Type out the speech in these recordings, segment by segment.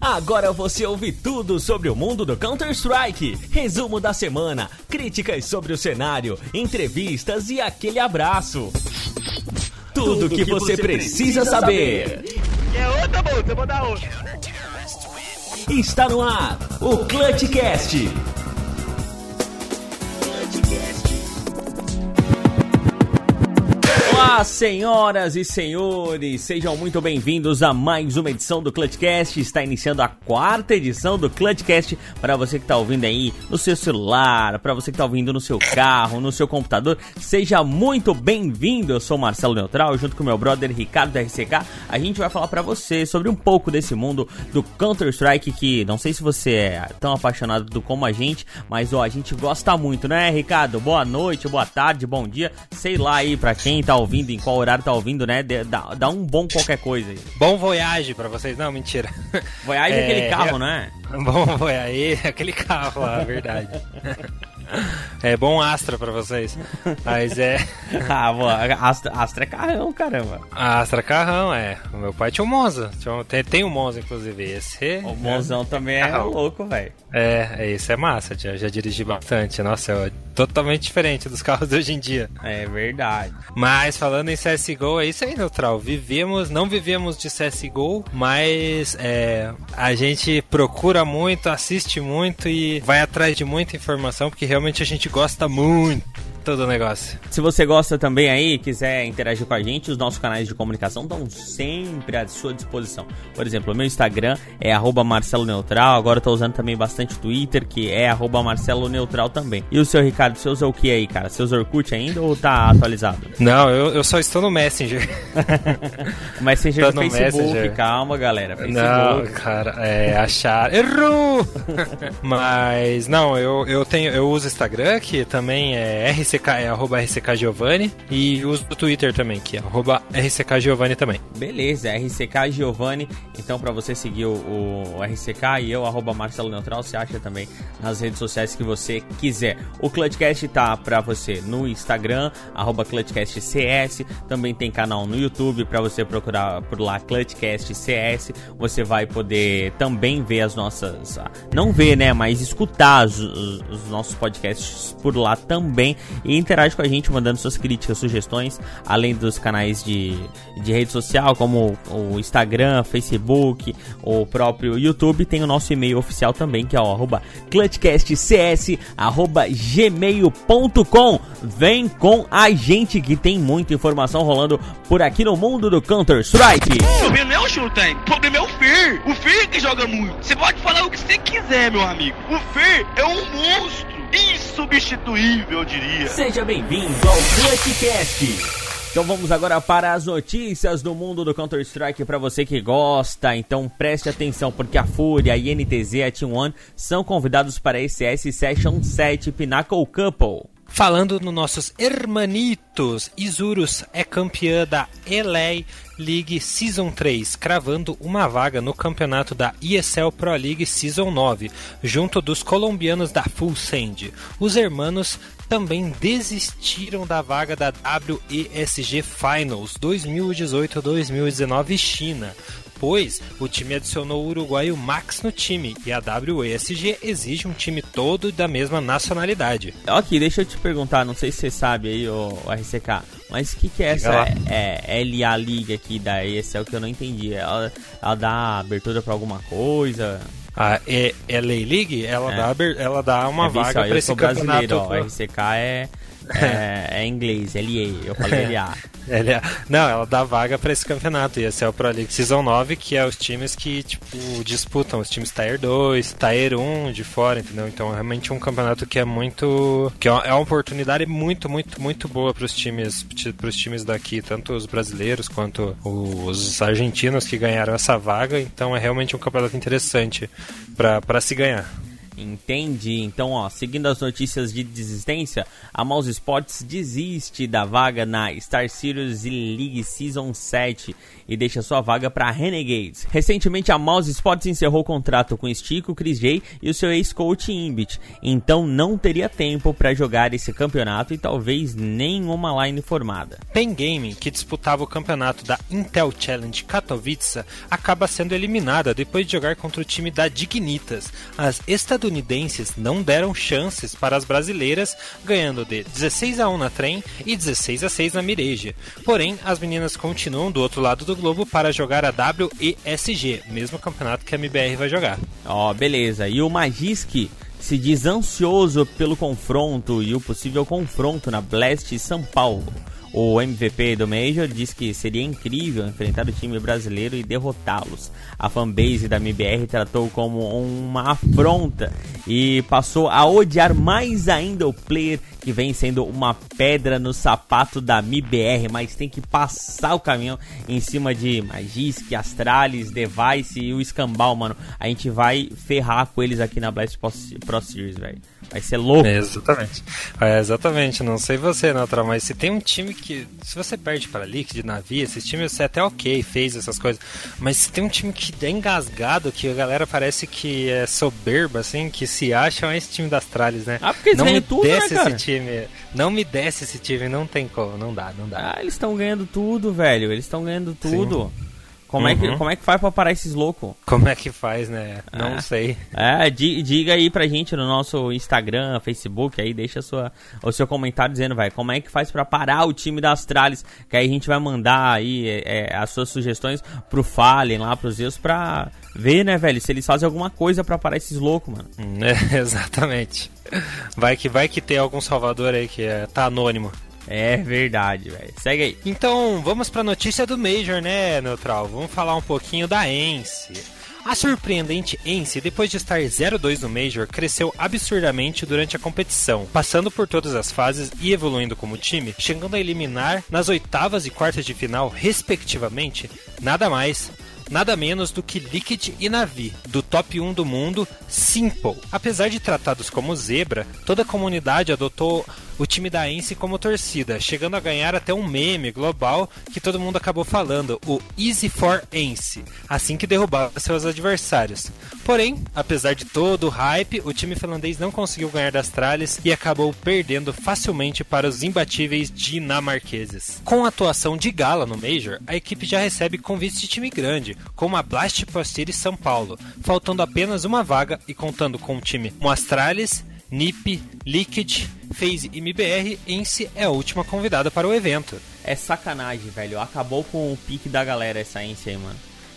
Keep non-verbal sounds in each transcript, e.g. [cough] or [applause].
Agora você ouve tudo sobre o mundo do Counter-Strike. Resumo da semana, críticas sobre o cenário, entrevistas e aquele abraço. Tudo, tudo que, que, você, precisa, precisa saber. É outra, bolsa, vou dar outra. Está no ar, o Clutchcast Senhoras e senhores, sejam muito bem-vindos a mais uma edição do Clutchcast. Está iniciando a quarta edição do Clutchcast para você que está ouvindo aí no seu celular, para você que está ouvindo no seu carro, no seu computador. Seja muito bem-vindo. Eu sou Marcelo Neutral, junto com meu brother Ricardo RCK. A gente vai falar para você sobre um pouco desse mundo do Counter Strike que não sei se você é tão apaixonado do como a gente, mas ó, a gente gosta muito, né, Ricardo? Boa noite, boa tarde, bom dia, sei lá aí para quem tá ouvindo ouvindo, em qual horário tá ouvindo, né? Dá, dá um bom qualquer coisa aí. Bom Voyage pra vocês. Não, mentira. Voyage é, é aquele carro, é... né? Bom Voyage, aquele carro lá, verdade. [laughs] É bom Astra pra vocês. Mas é. [laughs] ah. Astra, Astra é carrão, caramba. Astra é carrão, é. O meu pai tinha um Monza. Tem, tem um Monza, inclusive. Esse. O Monzão é, também é louco, velho. É, esse é massa. Já, já dirigi bastante. Nossa, é totalmente diferente dos carros de hoje em dia. É verdade. Mas falando em CSGO, é isso aí, Neutral. Vivemos, não vivemos de CSGO, mas é, a gente procura muito, assiste muito e vai atrás de muita informação, porque realmente a gente gosta muito todo o negócio. Se você gosta também aí, quiser interagir com a gente, os nossos canais de comunicação estão sempre à sua disposição. Por exemplo, o meu Instagram é Marcelo Neutral, agora eu tô usando também bastante Twitter, que é Marcelo Neutral também. E o seu Ricardo, você usa o que aí, cara? Você usa Orkut ainda ou tá atualizado? Não, eu, eu só estou no Messenger. [laughs] o Messenger do Facebook, Messenger. calma galera. Facebook. Não, cara, é achar. Errou! [laughs] Mas, não, eu, eu tenho, eu uso Instagram, que também é RC RCK é arroba RCK Giovanni e uso o Twitter também, que é arroba RCK Giovanni também. Beleza, RCK Giovanni. Então, para você seguir o, o, RCK e eu, arroba Marcelo Neutral, você acha também nas redes sociais que você quiser. O Clutchcast tá para você no Instagram, arroba CS. Também tem canal no YouTube para você procurar por lá Clutchcast CS. Você vai poder também ver as nossas. Não ver, né? Mas escutar os, os nossos podcasts por lá também e interage com a gente mandando suas críticas, sugestões, além dos canais de, de rede social como o Instagram, Facebook, o próprio YouTube, tem o nosso e-mail oficial também, que é o arroba. Vem com a gente que tem muita informação rolando por aqui no mundo do Counter-Strike. O problema é o Showtime, o problema é o Fer. O Fer que joga muito. Você pode falar o que você quiser, meu amigo. O Fer é um monstro insubstituível, eu diria. Seja bem-vindo ao Clutchcast. Então vamos agora para as notícias do mundo do Counter-Strike para você que gosta. Então preste atenção porque a Fúria, a INTZ e a T1 são convidados para a ECS Session 7 Pinnacle Couple. Falando nos nossos hermanitos, Isurus é campeã da LA League Season 3, cravando uma vaga no campeonato da ESL Pro League Season 9, junto dos colombianos da Full Send. Os hermanos também desistiram da vaga da WESG Finals 2018-2019 China, depois, o time adicionou o uruguaio Max no time e a WESG exige um time todo da mesma nacionalidade. Ok, deixa eu te perguntar, não sei se você sabe aí, o, RCK, mas o que, que é essa é, LA League aqui da ESL que eu não entendi? Ela, ela dá abertura para alguma coisa? A LA League, ela, é. dá, ela dá uma é, vaga para esse campeonato. Ó, o RCK é é, é inglês, LA, eu falei [laughs] LA. LA. Não, ela dá vaga para esse campeonato. E esse é o Pro League Season 9, que é os times que, tipo, disputam. Os times Tier 2, Tier 1 de fora, entendeu? Então é realmente um campeonato que é muito. que é uma oportunidade muito, muito, muito boa para os times, pros times daqui, tanto os brasileiros quanto os argentinos que ganharam essa vaga. Então é realmente um campeonato interessante para se ganhar. Entendi. Então, ó, seguindo as notícias de desistência, a Mouse Sports desiste da vaga na Star Series League Season 7 e deixa sua vaga para Renegades. Recentemente, a Mouse Sports encerrou o contrato com Stico, Chris J e o seu ex-coach Imbit, então não teria tempo para jogar esse campeonato e talvez nenhuma line formada. Pen Gaming, que disputava o campeonato da Intel Challenge Katowice, acaba sendo eliminada depois de jogar contra o time da Dignitas. As estadunidenses não deram chances para as brasileiras, ganhando de 16 a 1 na Trem e 16 a 6 na Mirage. Porém, as meninas continuam do outro lado do globo para jogar a WESG, mesmo campeonato que a MBR vai jogar. Ó, oh, beleza. E o Magisk se diz ansioso pelo confronto e o possível confronto na Blast São Paulo. O MVP do Major diz que seria incrível enfrentar o time brasileiro e derrotá-los. A fanbase da MBR tratou como uma afronta e passou a odiar mais ainda o player que vem sendo uma pedra no sapato da MBR, mas tem que passar o caminhão em cima de Magisk, Astralis, Device e o Escambau, mano. A gente vai ferrar com eles aqui na Blast Pro Series, velho. Vai ser louco. É, exatamente. É, exatamente. Não sei você, Natra, mas se tem um time que. Se você perde para Liquid, Navi, esses times você é até ok, fez essas coisas. Mas se tem um time que é engasgado, que a galera parece que é soberba, assim, que se acha, é esse time das Tralhas, né? Ah, porque eles não me tudo, desce né, esse time. Não me desce esse time, não tem como, não dá, não dá. Ah, eles estão ganhando tudo, velho. Eles estão ganhando tudo. Sim. Como, uhum. é que, como é que faz pra parar esses loucos? Como é que faz, né? Não é. sei. É, diga aí pra gente no nosso Instagram, Facebook, aí deixa sua, o seu comentário dizendo, vai, como é que faz pra parar o time da Astralis? Que aí a gente vai mandar aí é, é as suas sugestões pro Fallen lá, pros Zeus, pra ver, né, velho, se eles fazem alguma coisa pra parar esses loucos, mano. [laughs] É, exatamente. Vai que, vai que tem algum salvador aí que é, tá anônimo. É verdade, velho. Segue aí. Então, vamos pra notícia do Major, né, Neutral? Vamos falar um pouquinho da Ence. A surpreendente Ence, depois de estar 0-2 no Major, cresceu absurdamente durante a competição, passando por todas as fases e evoluindo como time, chegando a eliminar nas oitavas e quartas de final, respectivamente, nada mais, nada menos do que Liquid e Navi, do top 1 do mundo, Simple. Apesar de tratados como zebra, toda a comunidade adotou o time da Ence como torcida, chegando a ganhar até um meme global que todo mundo acabou falando, o Easy for Ence, assim que derrubava seus adversários. Porém, apesar de todo o hype, o time finlandês não conseguiu ganhar das tralhas e acabou perdendo facilmente para os imbatíveis dinamarqueses. Com a atuação de Gala no Major, a equipe já recebe convites de time grande, como a Blast Pro São Paulo, faltando apenas uma vaga e contando com o time Moastralis, NiP, Liquid, FaZe e MBR, Ence é a última convidada para o evento. É sacanagem, velho. Acabou com o pique da galera essa Ence aí, mano.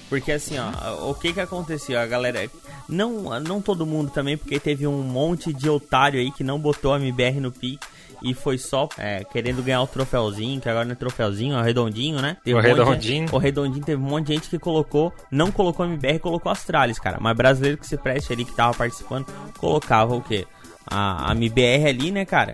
Porque assim, ó, o que que aconteceu? A galera. Não, não todo mundo também, porque teve um monte de otário aí que não botou a MBR no pique e foi só é, querendo ganhar o troféuzinho, que agora não é troféuzinho, é o redondinho, né? Teve o um redondinho. De, o redondinho teve um monte de gente que colocou, não colocou MBR, colocou Astralis, cara. Mas brasileiro que se preste ali, que tava participando, colocava o quê? A, a MBR ali, né, cara?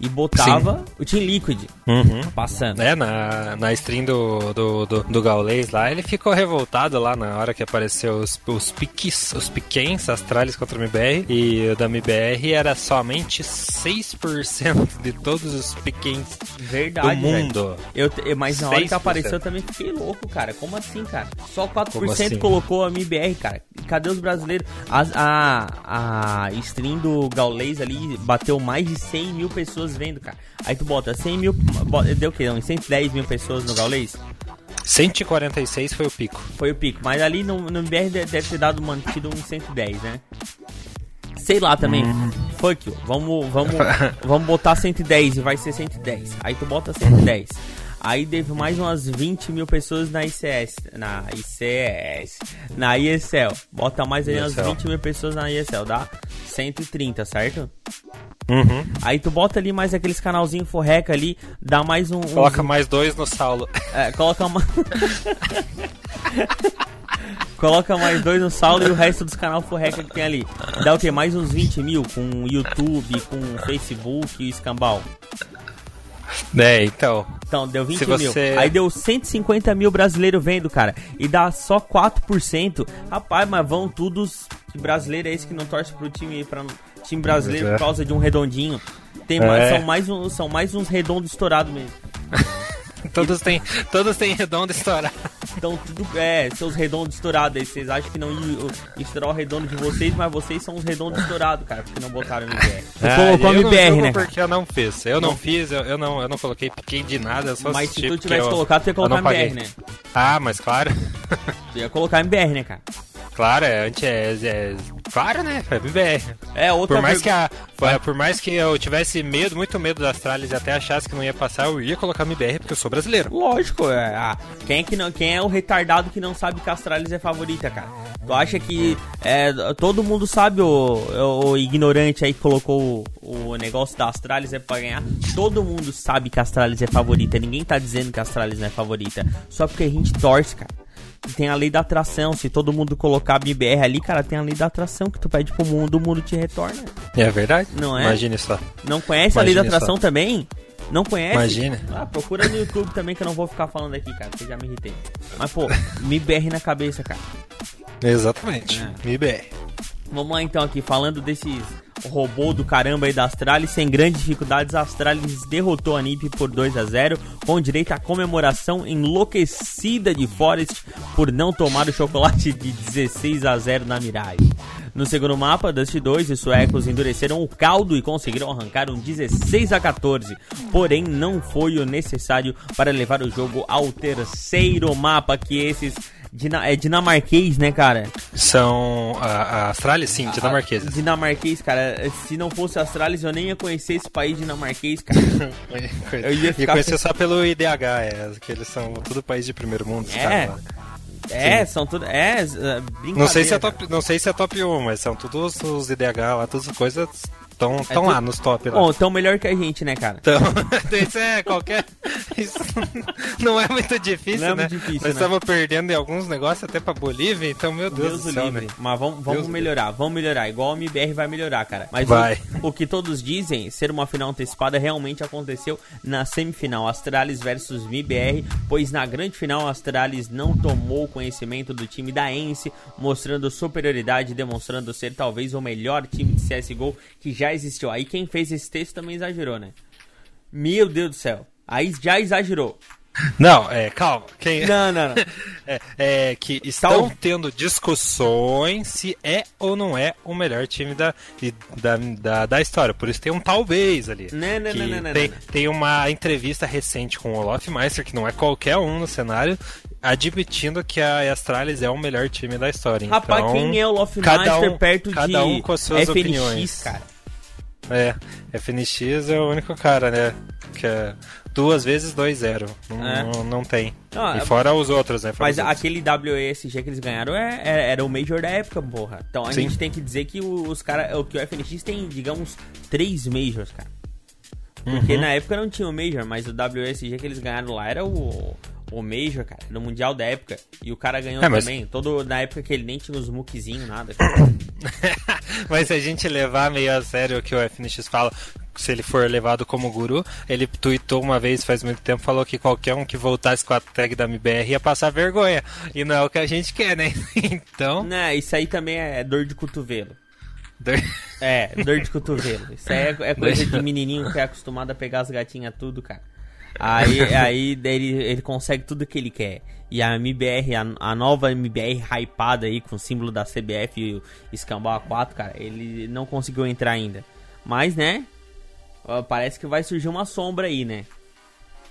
E botava Sim. o Team Liquid uhum. passando. É, na, na stream do, do, do, do Gaules lá, ele ficou revoltado lá na hora que apareceu os, os piques, os piquens astrales contra o MBR. E o da MBR era somente 6% de todos os piquens Verdade, do mundo. Eu, eu, mas na hora que apareceu eu também fiquei louco, cara. Como assim, cara? Só 4% assim? colocou a MBR, cara. Cadê os brasileiros? A, a, a stream do Gaules ali bateu mais de 100 mil pessoas pessoas vendo, cara. Aí tu bota 100 mil. Deu o que? Não, 110 mil pessoas no Gaulês? 146 foi o pico. Foi o pico, mas ali no, no BR deve ter dado mantido um 110, né? Sei lá também. Hum. Fuck you. Vamos, vamos, vamos botar 110 e vai ser 110. Aí tu bota 110. Aí teve mais umas 20 mil pessoas na ICS. Na ICS. Na ISL. Bota mais aí umas 20 mil pessoas na ISL. Dá 130, certo? Uhum. Aí tu bota ali mais aqueles canalzinho forreca ali, dá mais um. Coloca mais dois no Saulo. É, coloca mais. [laughs] coloca mais dois no Saulo e o resto dos canal forreca que tem ali. Dá o que? Mais uns 20 mil com YouTube, com Facebook e escambau. [laughs] É, então. Então, deu 20 mil. Você... Aí deu 150 mil brasileiros vendo, cara. E dá só 4%. Rapaz, mas vão todos. Que brasileiro é esse que não torce pro time, pra, time brasileiro é. por causa de um redondinho? Tem mais, é. são, mais um, são mais uns redondos estourados mesmo. [laughs] [laughs] todos têm todos têm redondo estourado. Então, tudo é, seus redondos estourados aí. Vocês acham que não ia estourar o redondo de vocês, mas vocês são os redondos estourados, cara, porque não botaram MBR. Você ah, colocou MBR, né? Porque eu não fiz. Eu não, não fiz, eu, eu, não, eu não coloquei piquei de nada, só Mas se tu tivesse colocado, tu ia colocar MBR, né? Ah, mas claro. tu ia colocar MBR, né, cara? Claro, é, antes é, é, claro, né? É BBR. É outra por mais que a, por mais que eu tivesse medo, muito medo das Astralis e até achasse que não ia passar, eu ia colocar MBR porque eu sou brasileiro. Lógico, é. Ah, quem é que não, quem é o retardado que não sabe que a Astralis é favorita, cara? Tu acha que é, todo mundo sabe o, o ignorante aí que colocou o, o negócio da Astralis é pra ganhar? Todo mundo sabe que a Astralis é favorita. Ninguém tá dizendo que a Astralis não é favorita. Só porque a gente torce, cara tem a lei da atração. Se todo mundo colocar BBR ali, cara, tem a lei da atração que tu pede pro mundo, o mundo te retorna. É verdade? Não é? Imagine só. Não conhece Imagine a lei da atração só. também? Não conhece? Imagina. Ah, procura no YouTube também que eu não vou ficar falando aqui, cara, porque já me irritei. Mas, pô, [laughs] MBR na cabeça, cara. Exatamente. É. MBR. Vamos lá então aqui, falando desses robô do caramba aí da Astralis, sem grandes dificuldades, a Astralis derrotou a NiP por 2 a 0 com direito à comemoração enlouquecida de Forest por não tomar o chocolate de 16 a 0 na Mirage. No segundo mapa, Dust 2 e suecos endureceram o caldo e conseguiram arrancar um 16 a 14, porém não foi o necessário para levar o jogo ao terceiro mapa que esses Dina, é dinamarquês, né, cara? São a, a Astralis, sim, dinamarqueses. Dinamarquês, cara. Se não fosse Astralis, eu nem ia conhecer esse país dinamarquês, cara. [laughs] eu ia, ficar... ia conhecer só pelo IDH, é, que eles são tudo país de primeiro mundo. É. É, Sim. são tudo. É, é não sei se é top, não sei se é top 1, mas são todos os IDH lá, todas as coisas Estão é lá nos top. Lá. Bom, tão melhor que a gente, né, cara? Então, [laughs] isso é qualquer. Isso [laughs] não é muito difícil, não é né? Muito difícil, Nós estamos né? perdendo em alguns negócios até pra Bolívia, então, meu Deus, Deus do céu. Livre. Né? Mas vamos, vamos melhorar, vamos melhorar. Igual a MBR vai melhorar, cara. Mas vai. O, o, que todos dizem, ser uma final antecipada, realmente aconteceu na semifinal. Astralis versus MBR, pois na grande final, Astralis não tomou conhecimento do time da Ence, mostrando superioridade, demonstrando ser talvez o melhor time de CSGO que já já existiu. Aí quem fez esse texto também exagerou, né? Meu Deus do céu. Aí já exagerou. Não, é, calma. Quem... Não, não, não. [laughs] é, é, que estão Tal... tendo discussões se é ou não é o melhor time da, da, da, da história. Por isso tem um talvez ali. Não, não, não, não, não, tem, tem uma entrevista recente com o Olaf Meister, que não é qualquer um no cenário, admitindo que a Astralis é o melhor time da história. Rapaz, então, quem é o Olaf Meister um, perto cada de cada um com as suas FNX, opiniões. cara? É, FNX é o único cara, né? Que é duas vezes 2-0. Não, é. não, não, tem. Não, e fora os outros, né? Fora mas aquele WESG que eles ganharam é, é, era o Major da época, porra. Então a Sim. gente tem que dizer que os caras. Que o FNX tem, digamos, três Majors, cara. Porque uhum. na época não tinha o Major, mas o WSG que eles ganharam lá era o, o Major, cara, no Mundial da época. E o cara ganhou é, mas... também. Todo, na época que ele nem tinha os muquezinhos, nada. [laughs] mas se a gente levar meio a sério o que o FNX fala, se ele for levado como guru, ele tweetou uma vez faz muito tempo, falou que qualquer um que voltasse com a tag da MBR ia passar vergonha. E não é o que a gente quer, né? [laughs] então. Não, isso aí também é dor de cotovelo. Dor... É, dor de cotovelo. Isso aí é, é coisa [laughs] de menininho que é acostumado a pegar as gatinhas tudo, cara. Aí, aí ele, ele consegue tudo que ele quer. E a MBR, a, a, nova MBR hypada aí com o símbolo da CBF e o Escambau A4, cara, ele não conseguiu entrar ainda. Mas, né? Parece que vai surgir uma sombra aí, né?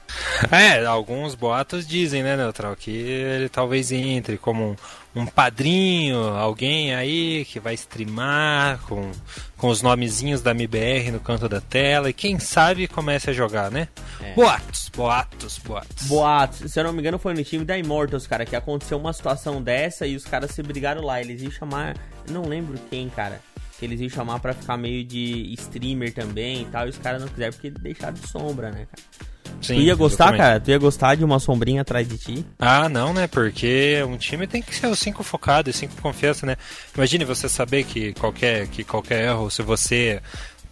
[laughs] É, alguns boatos dizem, né, Neutral, que ele talvez entre como um, um padrinho, alguém aí que vai streamar com, com os nomezinhos da MBR no canto da tela e quem sabe comece a jogar, né? É. Boatos, boatos, boatos. Boatos. Se eu não me engano, foi no time da Immortals, cara, que aconteceu uma situação dessa e os caras se brigaram lá. Eles iam chamar, não lembro quem, cara que eles iam chamar para ficar meio de streamer também e tal, e os caras não quiseram porque deixaram de sombra, né, cara? Sim, tu ia gostar, exatamente. cara? Tu ia gostar de uma sombrinha atrás de ti? Ah, não, né? Porque um time tem que ser os cinco focados, cinco confiança, né? Imagine você saber que qualquer, que qualquer erro, se você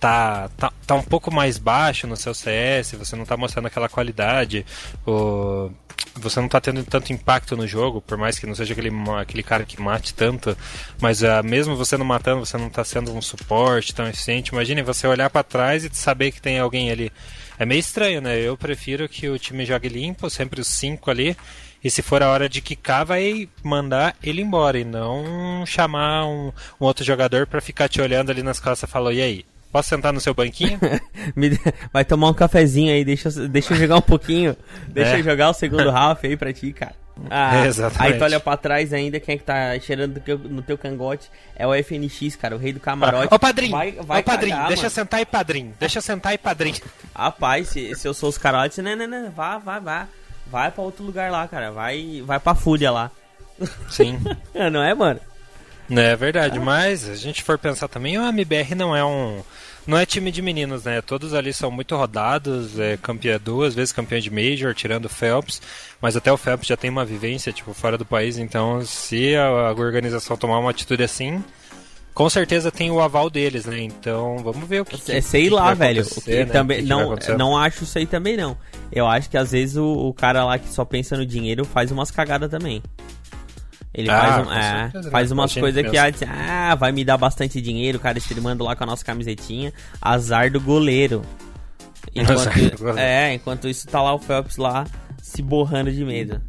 tá, tá, tá um pouco mais baixo no seu CS, você não tá mostrando aquela qualidade, o, você não tá tendo tanto impacto no jogo, por mais que não seja aquele, aquele cara que mate tanto, mas uh, mesmo você não matando, você não tá sendo um suporte tão eficiente. Imagine você olhar para trás e saber que tem alguém ali. É meio estranho, né? Eu prefiro que o time jogue limpo, sempre os cinco ali, e se for a hora de quicar, vai mandar ele embora e não chamar um, um outro jogador para ficar te olhando ali nas costas e falar, e aí? Posso sentar no seu banquinho? [laughs] Vai tomar um cafezinho aí, deixa, deixa eu jogar um pouquinho. Deixa é. eu jogar o segundo [laughs] Ralph aí pra ti, cara. Ah, Exatamente. Aí tu olha pra trás ainda, quem é que tá cheirando no teu cangote é o FNX, cara, o rei do camarote. Ô padrinho, vai, vai padrinho, cagar, deixa mano. sentar aí, padrinho. Deixa sentar aí, padrinho. Rapaz, se, se eu sou os carotes, não, não, não, vá, vá, vá. Vai pra outro lugar lá, cara. Vai, vai pra Fúria lá. Sim. [laughs] não é, mano? É verdade, ah. mas se a gente for pensar também, o MBR não é um. Não é time de meninos, né? Todos ali são muito rodados, é campeão duas vezes campeão de Major, tirando o Phelps, mas até o Phelps já tem uma vivência, tipo, fora do país, então se a, a organização tomar uma atitude assim, com certeza tem o aval deles, né? Então vamos ver o que. É, sei que lá, que velho. O que né? também que não não acho isso aí também não. Eu acho que às vezes o, o, cara lá que só pensa no dinheiro faz umas cagadas também. Ele ah, faz, um, é, certeza, faz né? umas coisas que ah, vai me dar bastante dinheiro, cara, streamando lá com a nossa camisetinha. Azar do goleiro. Enquanto, é, enquanto isso tá lá o Phelps lá se borrando de medo.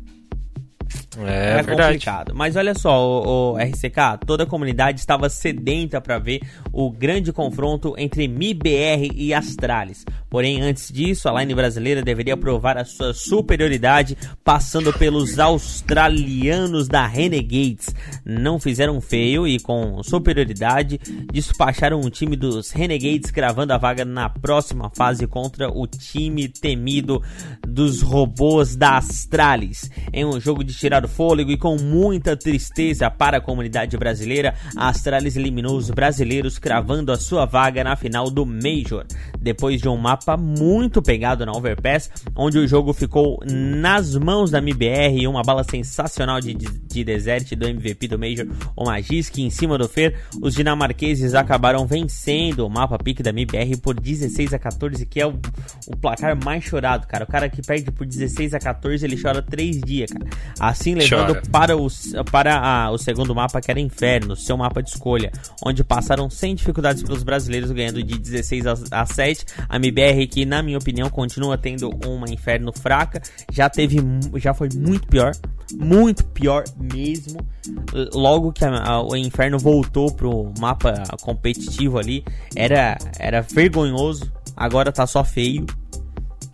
É, é verdade. complicado. Mas olha só, o, o, RCK, toda a comunidade estava sedenta para ver o grande confronto entre MIBR e Astralis. Porém, antes disso, a line brasileira deveria provar a sua superioridade, passando pelos australianos da Renegades. Não fizeram feio e, com superioridade, despacharam o time dos Renegades, cravando a vaga na próxima fase contra o time temido dos robôs da Astralis. Em um jogo de tirar o fôlego e com muita tristeza para a comunidade brasileira, a Astralis eliminou os brasileiros, cravando a sua vaga na final do Major. Depois de um mapa muito pegado na Overpass, onde o jogo ficou nas mãos da MBR e uma bala sensacional de, de, de Desert do MVP do Major, o Magisk, em cima do Fer, os dinamarqueses acabaram vencendo o mapa pique da MBR por 16 a 14, que é o, o placar mais chorado, cara. O cara que perde por 16 a 14, ele chora 3 dias, cara. Assim, levando Chora. para, o, para a, o segundo mapa, que era Inferno, seu mapa de escolha, onde passaram sem dificuldades pelos brasileiros, ganhando de 16 a, a 7. A MBR, que na minha opinião continua tendo uma Inferno fraca, já teve, já foi muito pior, muito pior mesmo. Logo que a, a, o Inferno voltou pro mapa competitivo ali, era, era vergonhoso, agora tá só feio.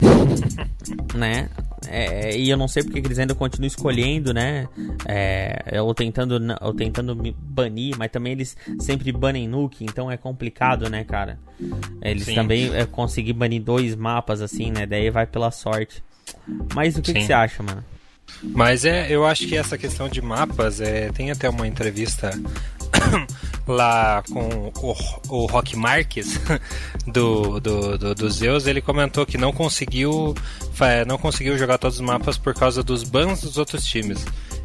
[laughs] né? É, e eu não sei porque eles ainda continuam escolhendo, né? É, ou tentando, ou tentando banir, mas também eles sempre banem nuke, então é complicado, né, cara? Eles Sim. também é, conseguir banir dois mapas assim, né? Daí vai pela sorte. Mas o que, que você acha, mano? Mas é, eu acho que essa questão de mapas, é, tem até uma entrevista lá com o, o Rock Marques [laughs] do, do, do, do, Zeus, ele comentou que não conseguiu não conseguiu jogar todos os mapas por causa dos bans dos outros times.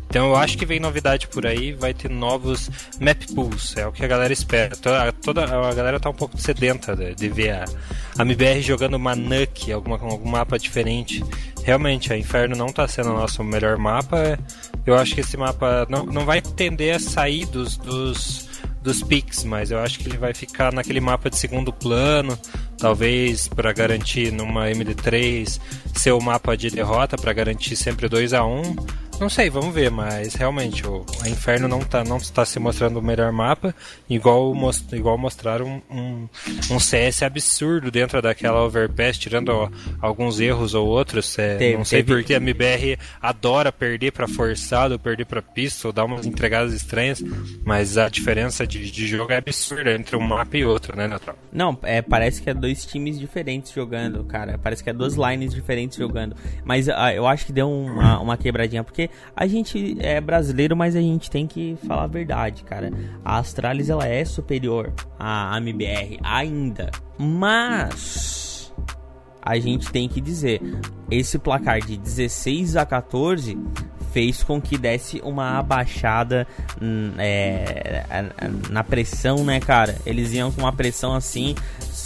Então eu acho que vem novidade por aí, vai ter novos map pools, é o que a galera espera. Toda, toda a galera tá um pouco sedenta de, de ver a, a MBR jogando uma Nuke, alguma, algum mapa diferente. Realmente, a Inferno não tá sendo o nosso melhor mapa. Eu acho que esse mapa não, não vai tender a sair dos, dos dos picks, mas eu acho que ele vai ficar naquele mapa de segundo plano, talvez para garantir numa MD3 ser o mapa de derrota para garantir sempre 2 a 1 não sei, vamos ver, mas realmente o, Inferno não está não tá se mostrando o melhor mapa, igual, most, igual mostraram um, um, CS absurdo dentro daquela Overpass, tirando ó, alguns erros ou outros. É, teve, não sei teve... porque a MBR adora perder para forçado, perder para pistol, dar umas entregadas estranhas, mas a diferença de, de jogo é absurda entre um mapa e outro, né, Neutral? Não, é, parece que é dois times diferentes jogando, cara. Parece que é duas lines diferentes jogando. Mas uh, eu acho que deu uma, uma quebradinha, porque a gente é brasileiro, mas a gente tem que falar a verdade, cara. A Astralis ela é superior à MBR ainda, mas a gente tem que dizer, esse placar de 16 a 14 fez com que desse uma abaixada hum, é, na pressão, né, cara? Eles iam com uma pressão assim,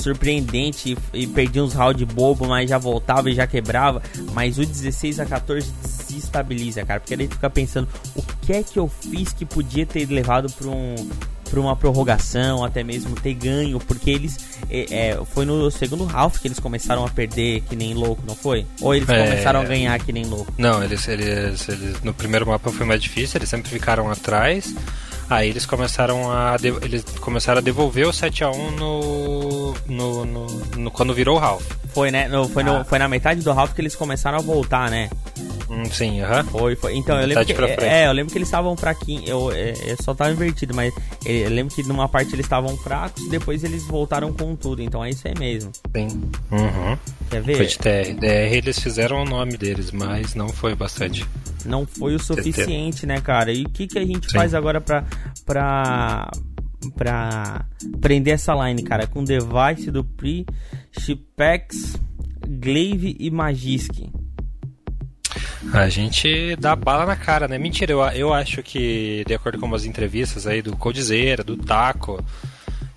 surpreendente e, e perdia uns round bobo, mas já voltava e já quebrava. Mas o 16 a 14 se estabiliza, cara. Porque ele fica pensando o que é que eu fiz que podia ter levado para um para uma prorrogação, até mesmo ter ganho, porque eles é, é, foi no segundo half que eles começaram a perder que nem louco, não foi? Ou eles é, começaram a ganhar que nem louco? Não, eles, eles, eles no primeiro mapa foi mais difícil, eles sempre ficaram atrás. Aí eles começaram a eles começaram a devolver o 7 a 1 no, no, no, no quando virou o Ralph. Foi, né? No, foi, ah. no, foi na metade do Ralph que eles começaram a voltar, né? Hum, sim, aham. Foi, foi. Então, eu lembro, que, é, eu lembro que eles estavam fraquinhos. Eu, é, eu só tava invertido, mas eu lembro que numa parte eles estavam fracos e depois eles voltaram com tudo. Então é isso aí mesmo. Sim. Uhum. Quer ver? Foi de TR. DR eles fizeram o nome deles, mas não foi bastante. Não foi o suficiente, né, cara? E o que, que a gente Sim. faz agora pra, pra, pra prender essa line, cara? Com device do Pri, Shipex, Glaive e Magisk. A gente dá bala na cara, né? Mentira, eu, eu acho que, de acordo com as entrevistas aí do Codizeira, do Taco,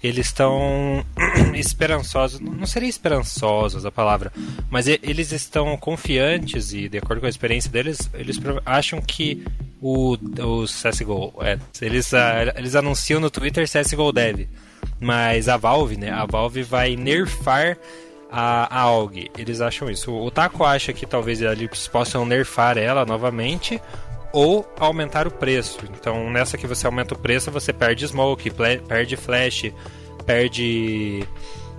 eles estão [clears throat] esperançosos, não seria esperançosos a palavra, mas eles estão confiantes e, de acordo com a experiência deles, eles acham que o, o CSGO, é, eles, uh, eles anunciam no Twitter CSGO Dev, mas a Valve, né, a Valve vai nerfar a, a AUG. Eles acham isso. O Taco acha que talvez eles possam nerfar ela novamente ou aumentar o preço. Então, nessa que você aumenta o preço, você perde smoke, perde flash, perde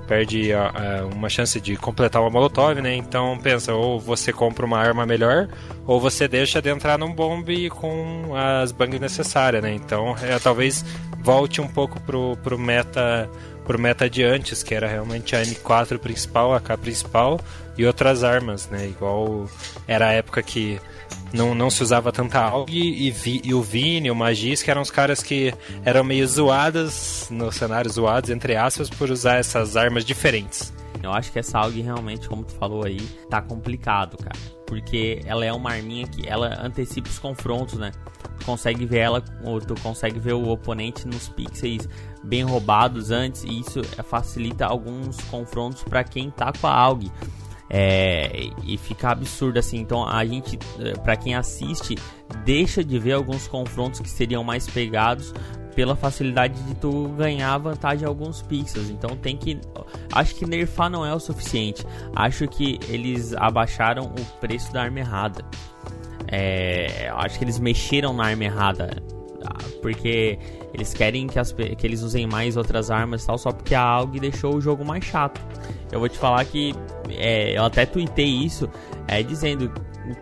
perde uh, uma chance de completar uma molotov, né? Então pensa, ou você compra uma arma melhor, ou você deixa de entrar num bombe com as bangs necessárias, né? Então é, talvez volte um pouco pro, pro meta pro meta de antes, que era realmente a M4 principal, a K principal e outras armas, né? Igual era a época que não, não se usava tanta AUG e, vi, e o Vini, o Magis, que eram os caras que eram meio zoadas, no cenário zoados, entre aspas, por usar essas armas diferentes. Eu acho que essa AUG realmente, como tu falou aí, tá complicado, cara. Porque ela é uma arminha que ela antecipa os confrontos, né? Tu consegue ver ela, ou tu consegue ver o oponente nos pixels bem roubados antes, e isso facilita alguns confrontos para quem tá com a AUG. É, e fica absurdo assim. Então a gente, para quem assiste, deixa de ver alguns confrontos que seriam mais pegados pela facilidade de tu ganhar vantagem em alguns pixels. Então tem que. Acho que nerfar não é o suficiente. Acho que eles abaixaram o preço da arma errada. É, acho que eles mexeram na arma errada. Ah, porque eles querem que, as, que eles usem mais outras armas e tal, só porque a AUG deixou o jogo mais chato. Eu vou te falar que é, eu até tuitei isso, é, dizendo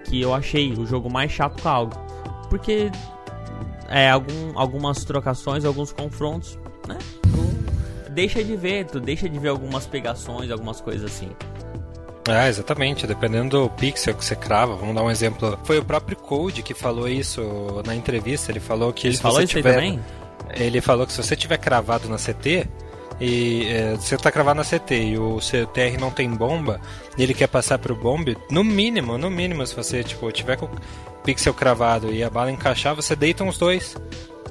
que eu achei o jogo mais chato com a AUG. Porque é, algum, algumas trocações, alguns confrontos, né? Tu deixa de ver, tu deixa de ver algumas pegações, algumas coisas assim. É, exatamente. Dependendo do pixel que você crava, vamos dar um exemplo. Foi o próprio Code que falou isso na entrevista. Ele falou que ele se falou você isso tiver, também? Ele falou que se você tiver cravado na CT, e é, você tá cravado na CT e o seu TR não tem bomba, e ele quer passar pro bombe, no mínimo, no mínimo, se você tipo, tiver com o pixel cravado e a bala encaixar, você deita uns dois.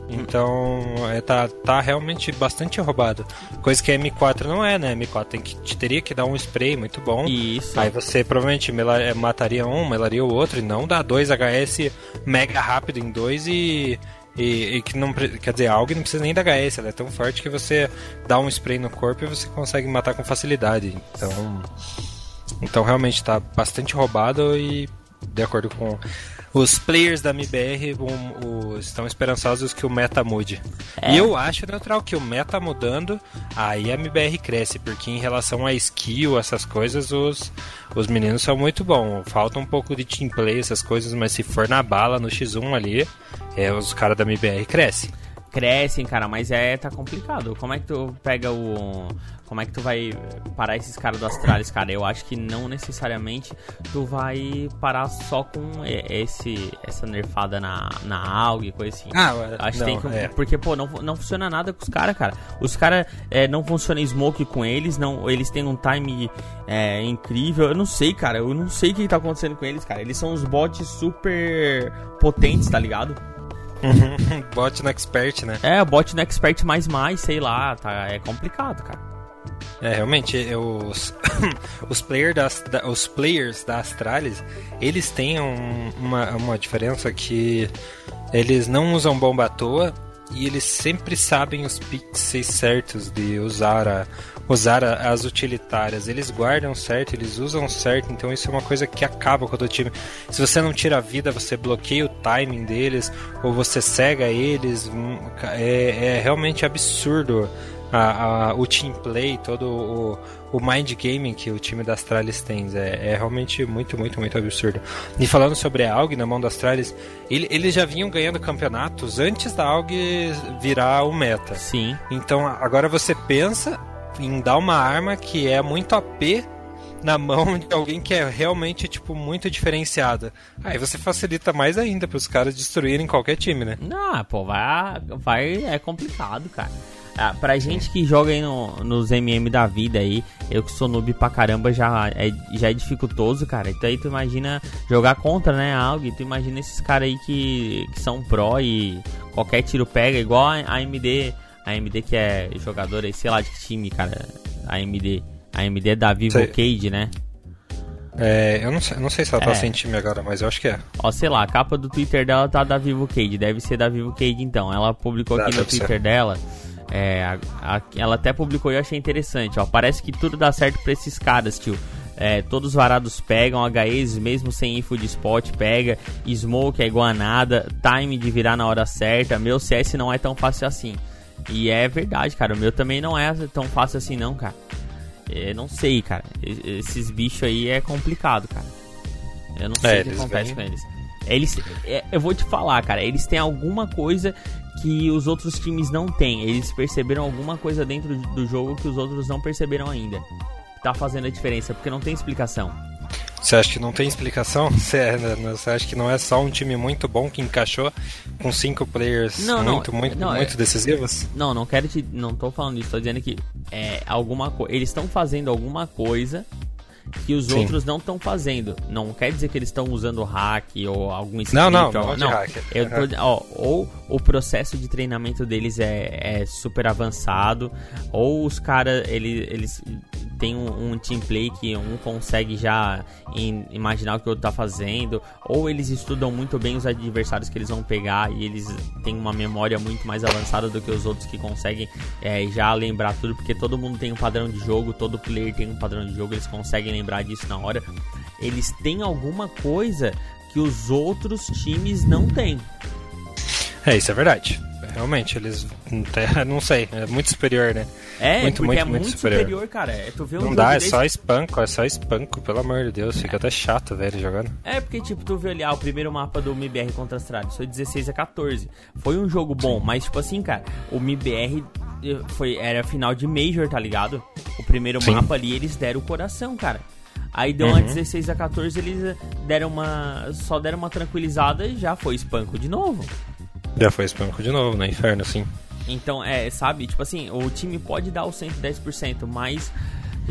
Então, é, tá, tá realmente bastante roubado. Coisa que a M4 não é, né? M4 tem que, teria que dar um spray muito bom. Isso. Aí você provavelmente é, mataria um, melaria o outro, e não dá dois HS mega rápido em dois e e, e, que não quer dizer, algo não precisa nem da HS, ela é tão forte que você dá um spray no corpo e você consegue matar com facilidade. Então, então realmente está bastante roubado e de acordo com os players da MBR um, um, estão esperançosos que o meta mude. É. E eu acho neutral que o meta mudando, aí a MBR cresce, porque em relação a skill, essas coisas, os, os meninos são muito bons. Falta um pouco de team play, essas coisas, mas se for na bala, no X1 ali, é, os caras da MBR crescem crescem, cara, mas é tá complicado. Como é que tu pega o como é que tu vai parar esses caras do Astralis, cara? Eu acho que não necessariamente tu vai parar só com esse essa nerfada na na AUG e coisa assim. Ah, acho não, que tem que, é. porque pô, não, não funciona nada com os caras, cara. Os caras é, não funciona smoke com eles, não, eles têm um time é, incrível. Eu não sei, cara, eu não sei o que tá acontecendo com eles, cara. Eles são uns bots super potentes, tá ligado? [laughs] bot no expert, né? É, bot no expert mais mais, sei lá, tá, é complicado, cara. É, realmente, os, [coughs] os, player das, da, os players da Astralis, eles têm um, uma, uma diferença que eles não usam bomba à toa e eles sempre sabem os pixels certos de usar, a, usar a, as utilitárias. Eles guardam certo, eles usam certo, então isso é uma coisa que acaba com o time. Se você não tira a vida, você bloqueia o timing deles, ou você cega eles, hum, é, é realmente absurdo a, a, o team play, todo o, o mind gaming que o time da Astralis tem. É, é, realmente muito, muito, muito absurdo. E falando sobre a AUG na mão da Astralis, ele, eles já vinham ganhando campeonatos antes da AUG virar o meta. Sim. Então agora você pensa em dar uma arma que é muito AP na mão de alguém que é realmente, tipo, muito diferenciada. Aí você facilita mais ainda para os caras destruírem qualquer time, né? Não, pô, vai, vai. É complicado, cara. Ah, pra gente que joga aí no, nos MM da vida aí, eu que sou noob pra caramba, já é, já é dificultoso, cara. Então aí tu imagina jogar contra, né, algo, tu imagina esses caras aí que, que são pró e qualquer tiro pega, igual a AMD, a AMD que é jogador aí, sei lá de que time, cara, a AMD. A AMD é da Vivo Cade, né? É, eu não sei, não sei se ela tá é. sem time agora, mas eu acho que é. Ó, sei lá, a capa do Twitter dela tá da Vivo Cade, deve ser da Vivo Cade então. Ela publicou aqui no Twitter ser. dela é, a, a, ela até publicou e eu achei interessante, ó. Parece que tudo dá certo pra esses caras, tio. É, todos varados pegam, HEs mesmo sem info de spot pega, smoke é igual a nada, time de virar na hora certa, meu CS não é tão fácil assim. E é verdade, cara, o meu também não é tão fácil assim não, cara. É, não sei, cara. Esses bichos aí é complicado, cara. Eu não sei é, o que acontece vêm... com eles. Eles, é, eu vou te falar, cara, eles têm alguma coisa que os outros times não têm. Eles perceberam alguma coisa dentro do jogo que os outros não perceberam ainda. Tá fazendo a diferença, porque não tem explicação. Você acha que não tem explicação? [laughs] Você, é, né, você acha que não é só um time muito bom que encaixou com cinco players não, muito, não, muito, não, muito é, decisivos? Não, não quero te. Não tô falando isso, tô dizendo que é alguma coisa. Eles estão fazendo alguma coisa que os Sim. outros não estão fazendo. Não quer dizer que eles estão usando hack ou algum script. Não, não, não. não hack. Eu tô, ó, ou o processo de treinamento deles é, é super avançado, ou os caras, eles, eles tem um, um team play que um consegue já in, imaginar o que o outro tá fazendo, ou eles estudam muito bem os adversários que eles vão pegar e eles têm uma memória muito mais avançada do que os outros que conseguem é, já lembrar tudo, porque todo mundo tem um padrão de jogo, todo player tem um padrão de jogo, eles conseguem lembrar disso na hora. Eles têm alguma coisa que os outros times não têm. É, isso é verdade realmente, eles. [laughs] Não sei, é muito superior, né? É, muito, muito, é muito, muito superior. superior. cara. É, tu vê um não dá, é desse... só espanco, é só espanco, pelo amor de Deus. Fica até chato, velho, jogando. É, porque, tipo, tu vê ali, ah, o primeiro mapa do MIBR contra as Astralis foi 16 a 14. Foi um jogo bom, Sim. mas, tipo assim, cara, o MIBR eh, foi, era final de Major, tá ligado? O primeiro Sim. mapa ali, eles deram o coração, cara. Aí deu uhum. uma 16 a 14, eles deram uma. Só deram uma tranquilizada e já foi espanco de novo. Já foi espanco de novo, né? Inferno, sim. Então, é, sabe? Tipo assim, o time pode dar o 110%, mas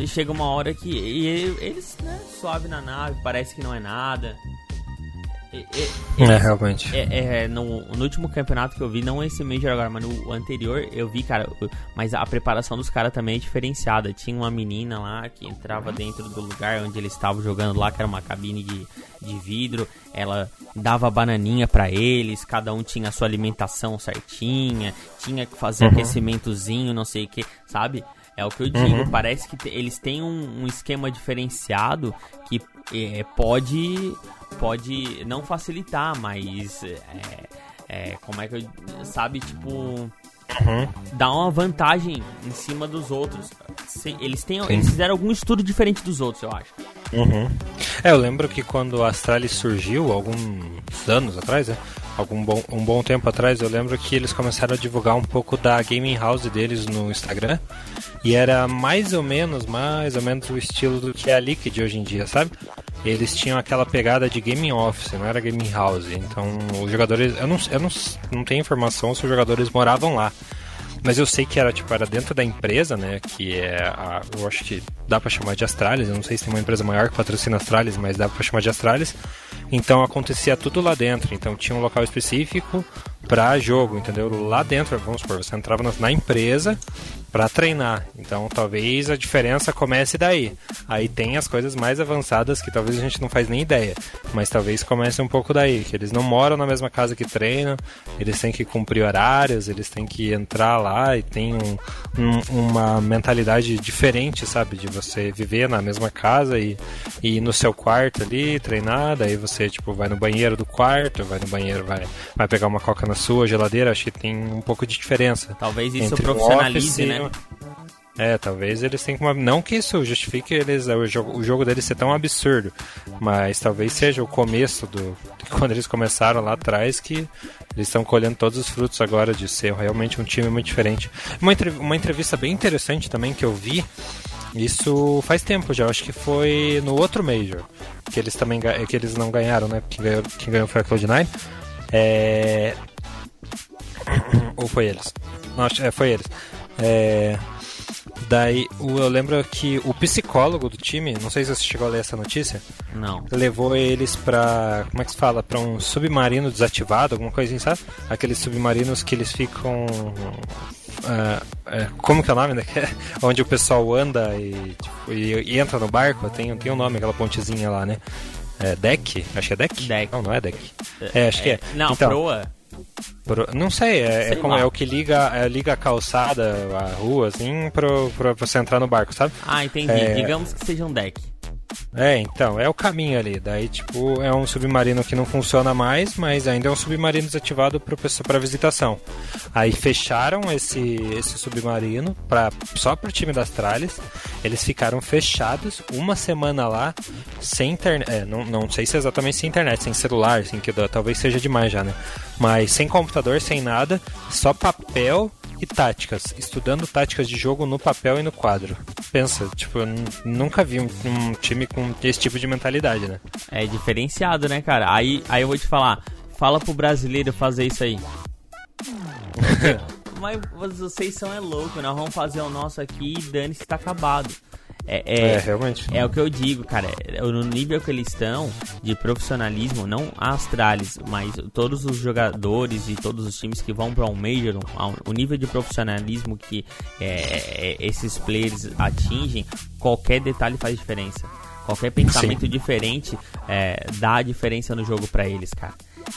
chega uma hora que eles, né, sobe na nave, parece que não é nada. É, é, realmente. É, é, no, no, último campeonato que eu vi, não esse Major agora, mas no anterior, eu vi, cara, mas a preparação dos caras também é diferenciada. Tinha uma menina lá que entrava dentro do lugar onde eles estavam jogando lá, que era uma cabine de, de vidro. Ela dava bananinha para eles, cada um tinha a sua alimentação certinha, tinha que fazer uhum. aquecimentozinho, não sei o que, sabe? É o que eu digo, uhum. parece que eles têm um, um, esquema diferenciado que é, pode pode não facilitar, mas é, é, como é que eu sabe tipo uhum. dar uma vantagem em cima dos outros. Eles têm, eles fizeram algum estudo diferente dos outros, eu acho. Uhum. É, eu lembro que quando a Astralis surgiu, alguns anos atrás, né? Algum bom, um bom tempo atrás, eu lembro que eles começaram a divulgar um pouco da gaming house deles no Instagram. E era mais ou menos, mais ou menos o estilo do que é a Liquid hoje em dia, sabe? Eles tinham aquela pegada de gaming office, não era gaming house. Então, os jogadores. Eu não, eu não, não tenho informação se os jogadores moravam lá. Mas eu sei que era tipo era dentro da empresa, né? Que é a, eu acho que dá para chamar de Astralis. Eu não sei se tem uma empresa maior que patrocina Astralis, mas dá para chamar de Astralis. Então acontecia tudo lá dentro. Então tinha um local específico para jogo, entendeu? Lá dentro, vamos supor, você entrava na, empresa para treinar. Então talvez a diferença comece daí. Aí tem as coisas mais avançadas que talvez a gente não faz nem ideia, mas talvez comece um pouco daí, que eles não moram na mesma casa que treinam, eles têm que cumprir horários, eles têm que entrar lá e tem um, um, uma mentalidade diferente, sabe, de você viver na mesma casa e, e ir no seu quarto ali treinar, daí você tipo vai no banheiro do quarto, vai no banheiro, vai vai pegar uma coca na sua geladeira, acho que tem um pouco de diferença. Talvez isso profissionalize, né? É, talvez eles tenham uma. Não que isso justifique eles o jogo, o jogo deles ser tão absurdo, mas talvez seja o começo do. [laughs] Quando eles começaram lá atrás, que eles estão colhendo todos os frutos agora de ser realmente um time muito diferente. Uma, uma entrevista bem interessante também que eu vi, isso faz tempo já, acho que foi no outro Major, que eles também que eles não ganharam, né? Quem ganhou, quem ganhou foi a Cloud9. É... Ou foi eles? Não, é, foi eles. É... Daí, eu lembro que o psicólogo do time, não sei se você chegou a ler essa notícia. Não. Levou eles pra. Como é que se fala? Pra um submarino desativado, alguma coisa assim, sabe? Aqueles submarinos que eles ficam. Uh, uh, como que é o nome? Né? [laughs] Onde o pessoal anda e, tipo, e, e, entra no barco, tem, tem um nome, aquela pontezinha lá, né? É, deck? Acho que é deck? Deck. Não, não é deck. É, acho é, que é. Não, então, proa. Não sei, é, sei é como é o que liga, é, liga a calçada, a rua, assim, pra, pra você entrar no barco, sabe? Ah, entendi. É... Digamos que seja um deck. É, então, é o caminho ali. Daí, tipo, é um submarino que não funciona mais, mas ainda é um submarino desativado para visitação. Aí fecharam esse, esse submarino pra, só para o time das tralhas. Eles ficaram fechados uma semana lá, sem internet. É, não, não sei se é exatamente sem internet, sem celular, assim, que talvez seja demais já, né? Mas sem computador, sem nada, só papel e táticas, estudando táticas de jogo no papel e no quadro. Pensa, tipo, eu nunca vi um, um, time com esse tipo de mentalidade, né? É diferenciado, né, cara? Aí, aí eu vou te falar, fala pro brasileiro fazer isso aí. [laughs] Mas vocês são é louco, nós vamos fazer o nosso aqui e dane-se tá acabado. É, é, é, realmente. É o que eu digo, cara. É, no nível que eles estão de profissionalismo, não a Astralis, mas todos os jogadores e todos os times que vão para um Major, o nível de profissionalismo que é, é, esses players atingem, qualquer detalhe faz diferença. Qualquer pensamento Sim. diferente é, dá diferença no jogo para eles, cara.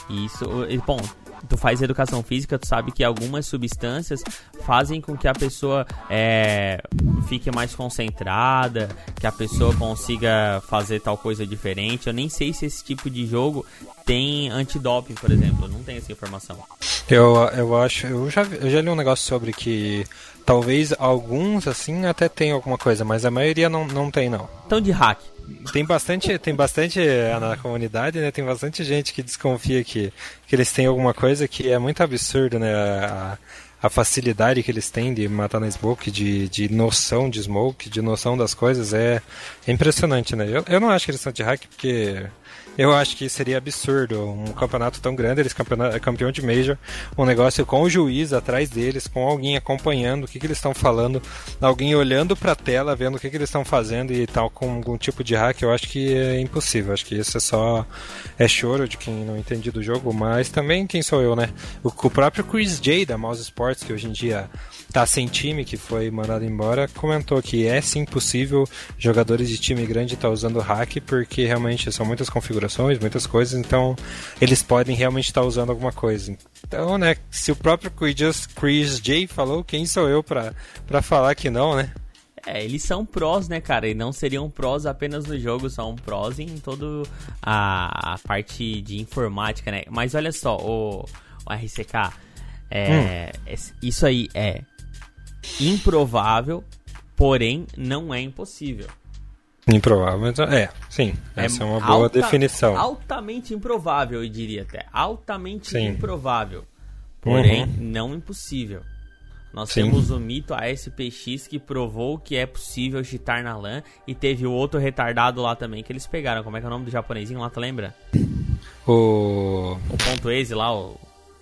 E isso, bom, tu faz educação física, tu sabe que algumas substâncias fazem com que a pessoa é, fique mais concentrada, que a pessoa consiga fazer tal coisa diferente. Eu nem sei se esse tipo de jogo tem antidoping, por exemplo. Eu não tenho essa informação. Eu, eu acho, eu já, eu já li um negócio sobre que talvez alguns assim até tenham alguma coisa, mas a maioria não, não tem não. Então de hack. Tem bastante, tem bastante na comunidade, né? Tem bastante gente que desconfia que, que eles têm alguma coisa que é muito absurdo, né? A, a facilidade que eles têm de matar na smoke, de, de noção de smoke, de noção das coisas é, é impressionante, né? Eu, eu não acho que eles são de hack porque eu acho que seria absurdo um campeonato tão grande, eles campeão de Major, um negócio com o juiz atrás deles, com alguém acompanhando o que, que eles estão falando, alguém olhando para a tela, vendo o que, que eles estão fazendo e tal, com algum tipo de hack, eu acho que é impossível. Acho que isso é só é choro de quem não entende do jogo, mas também quem sou eu, né? O, o próprio Chris J da Mouse Sports, que hoje em dia tá sem time, que foi mandado embora, comentou que é sim possível jogadores de time grande estar tá usando hack, porque realmente são muitas configurações, muitas coisas, então eles podem realmente estar tá usando alguma coisa. Então, né, se o próprio Chris, Chris J falou, quem sou eu para falar que não, né? É, eles são prós, né, cara? E não seriam prós apenas no jogo, são prós em toda a, parte de informática, né? Mas olha só, o, o RCK, é, hum. isso aí é improvável, porém não é impossível. Improvável, então, é, sim, é essa é uma boa alta, definição. Altamente improvável, eu diria até. Altamente sim. improvável, porém uhum. não impossível. Nós sim. temos o mito ASPX que provou que é possível cheatar na LAN e teve o outro retardado lá também que eles pegaram. Como é que é o nome do japonesinho lá, tu lembra? O. O ponto easy lá, o.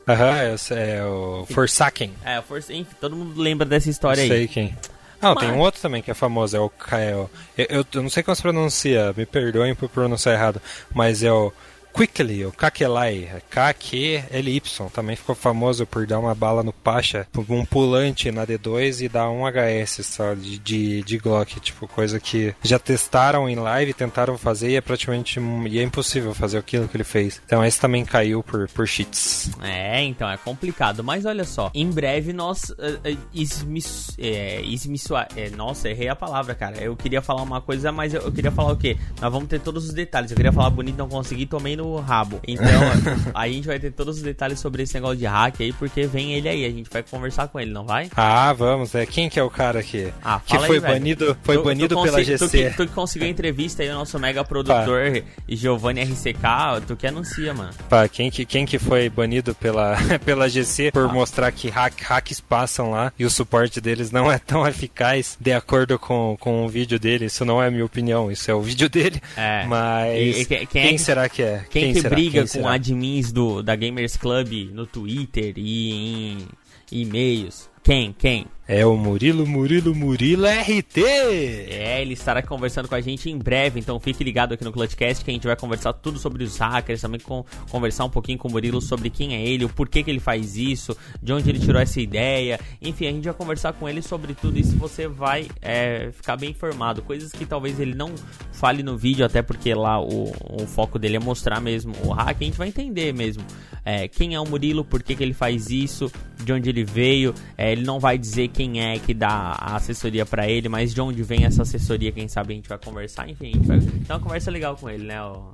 Aham, é, é o Forsaken. É, o Forsaken, todo mundo lembra dessa história aí. Sei quem. Não, Mas... tem um outro também que é famoso, é o Kael. Eu, eu, eu, não sei como se pronuncia, me perdoem por pronunciar errado, mas é o Quickly, o Kakelai, K-Q-L-Y, também ficou famoso por dar uma bala no Pacha, um pulante na D2 e dar um HS só de, de, de Glock, tipo, coisa que já testaram em live, tentaram fazer e é praticamente e é impossível fazer aquilo que ele fez. Então esse também caiu por, por cheats. É, então é complicado, mas olha só, em breve nós uh, uh, ismis, é, ismisua, é, nossa, errei a palavra, cara. Eu queria falar uma coisa, mas eu, eu queria falar o quê? Nós vamos ter todos os detalhes. Eu queria falar bonito, não consegui, tomei no rabo. Então, [laughs] a gente vai ter todos os detalhes sobre esse negócio de hack aí, porque vem ele aí. A gente vai conversar com ele, não vai? Ah, vamos. É quem que é o cara aqui? Ah, que foi aí, banido, foi tu, banido tu pela GC. Tu que, tu que conseguiu a entrevista aí, o nosso mega produtor Pá. Giovanni RCK, tu que anuncia, mano. Pá, quem que, quem que foi banido pela, [laughs] pela GC por ah. mostrar que hack, hacks passam lá e o suporte deles não é tão [laughs] eficaz de acordo com, com o vídeo dele. Isso não é a minha opinião, isso é o vídeo dele. É. Mas e, e, quem, quem, é que, será que é? Quem, quem que será? briga quem com será? admins do, da Gamers Club no Twitter e em e-mails? Quem? Quem? É o Murilo, Murilo, Murilo RT! É, ele estará conversando com a gente em breve, então fique ligado aqui no Clutchcast que a gente vai conversar tudo sobre os hackers, também com, conversar um pouquinho com o Murilo sobre quem é ele, o porquê que ele faz isso, de onde ele tirou essa ideia, enfim, a gente vai conversar com ele sobre tudo isso você vai é, ficar bem informado, coisas que talvez ele não fale no vídeo, até porque lá o, o foco dele é mostrar mesmo o hack, a gente vai entender mesmo é, quem é o Murilo, por que, que ele faz isso, de onde ele veio, é, ele não vai dizer quem quem é que dá a assessoria para ele, mas de onde vem essa assessoria, quem sabe a gente vai conversar, enfim, a gente vai ter uma conversa legal com ele, né? O...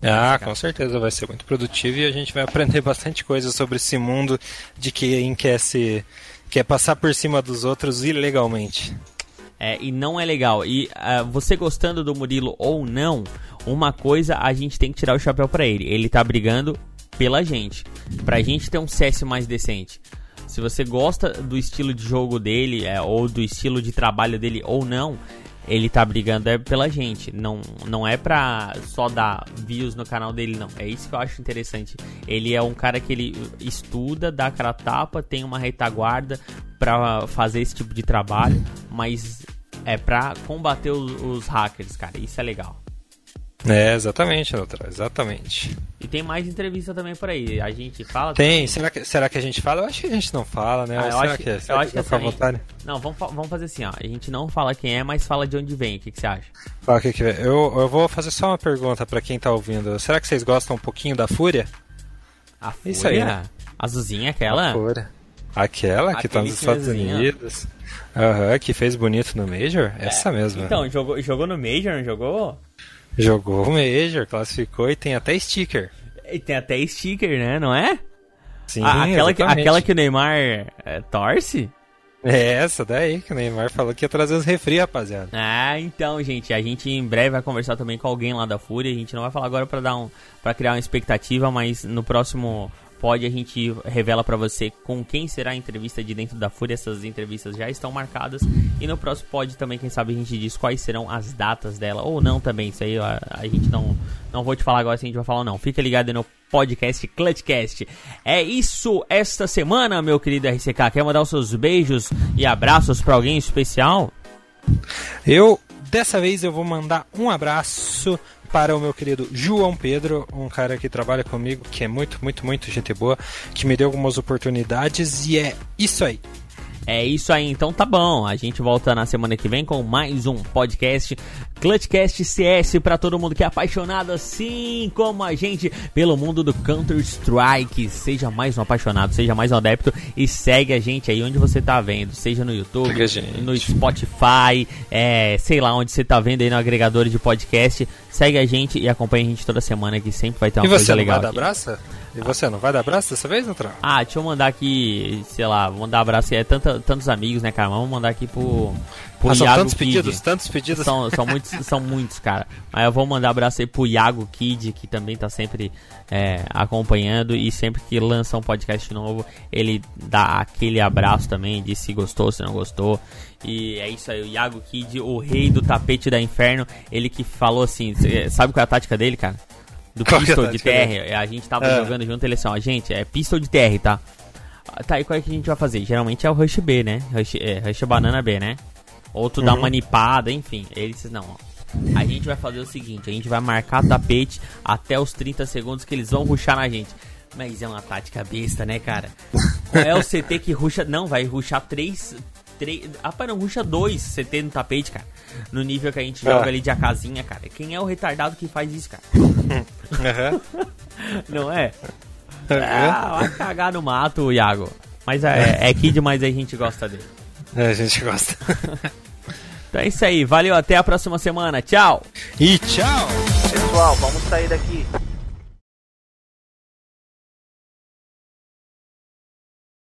Ah, com certeza vai ser muito produtivo e a gente vai aprender bastante coisa sobre esse mundo de quem quer se quer passar por cima dos outros ilegalmente. É, e não é legal. E uh, você gostando do Murilo ou não, uma coisa a gente tem que tirar o chapéu para ele. Ele tá brigando pela gente, pra gente ter um CS mais decente. Se você gosta do estilo de jogo dele, é, ou do estilo de trabalho dele ou não, ele tá brigando é pela gente. Não, não é pra só dar views no canal dele, não. É isso que eu acho interessante. Ele é um cara que ele estuda, dá cara tapa, tem uma retaguarda para fazer esse tipo de trabalho, mas é pra combater os, os hackers, cara. Isso é legal. É, exatamente, doutora, exatamente. E tem mais entrevista também por aí. A gente fala. Tem, será que, será que a gente fala? Eu acho que a gente não fala, né? Ah, eu será acho, que, é? será eu que, acho que é assim, Não, vamos, vamos fazer assim, ó. A gente não fala quem é, mas fala de onde vem. O que, que você acha? Fala que que vem. Eu, eu vou fazer só uma pergunta para quem tá ouvindo. Será que vocês gostam um pouquinho da Fúria? A Fúria? Isso aí, né? Azulzinha, aquela? A Fúria. Aquela que tá nos Estados Unidos. Aham, uhum, que fez bonito no Major? É. Essa mesmo. Então, jogou, jogou no Major, não jogou? Jogou o Major, classificou e tem até sticker. E tem até sticker, né? Não é? Sim, ah, aquela, que, aquela que o Neymar é, torce? É essa daí que o Neymar falou que ia trazer os refri, rapaziada. Ah, então, gente, a gente em breve vai conversar também com alguém lá da Fúria. A gente não vai falar agora para dar um para criar uma expectativa, mas no próximo pode a gente revela para você com quem será a entrevista de dentro da Fúria. Essas entrevistas já estão marcadas. E no próximo pode também, quem sabe, a gente diz quais serão as datas dela. Ou não também. Isso aí a, a gente não, não vou te falar agora se a gente vai falar não. Fica ligado no podcast Clutchcast. É isso esta semana, meu querido RCK. Quer mandar os seus beijos e abraços para alguém especial? Eu, dessa vez, eu vou mandar um abraço para o meu querido João Pedro, um cara que trabalha comigo, que é muito, muito, muito gente boa, que me deu algumas oportunidades e é isso aí. É isso aí, então tá bom. A gente volta na semana que vem com mais um podcast Clutchcast CS para todo mundo que é apaixonado assim como a gente pelo mundo do Counter Strike. Seja mais um apaixonado, seja mais um adepto e segue a gente aí onde você tá vendo, seja no YouTube, no Spotify, é, sei lá onde você tá vendo aí no agregador de podcast. Segue a gente e acompanha a gente toda semana que sempre vai ter uma e coisa legal. E você vai dar abraço? E você, não vai dar abraço dessa vez, Neutral? Ah, deixa eu mandar aqui, sei lá, mandar abraço. É tanta, tantos amigos, né, cara? Vamos mandar aqui pro, pro ah, são Iago tantos Kid. pedidos, tantos pedidos. São, são, muitos, [laughs] são muitos, cara. Mas eu vou mandar abraço aí pro Iago Kid, que também tá sempre é, acompanhando. E sempre que lança um podcast novo, ele dá aquele abraço também, diz se gostou, se não gostou. E é isso aí, o Iago Kid, o rei do tapete da inferno. Ele que falou assim: sabe qual é a tática dele, cara? do qual é pistol de TR. A gente tava é. jogando junto, ele assim, ó, gente, é pistol de TR, tá? Tá, e qual é que a gente vai fazer? Geralmente é o Rush B, né? Rush, é, rush Banana B, né? Ou tu uhum. dá uma nipada, enfim. Ele disse, não, ó. A gente vai fazer o seguinte: a gente vai marcar tapete até os 30 segundos que eles vão ruxar na gente. Mas é uma tática besta, né, cara? é o CT que ruxa. Não, vai ruxar 3. 3 ah, para não, ruxa 2 CT no tapete, cara. No nível que a gente joga ah. ali de a casinha, cara. Quem é o retardado que faz isso, cara? [laughs] Uhum. não é? Uhum. Ah, vai cagar no mato, Iago. Mas é, é kid, mas a gente gosta dele. É, a gente gosta. [laughs] então é isso aí. Valeu, até a próxima semana. Tchau. E tchau. Pessoal, vamos sair daqui.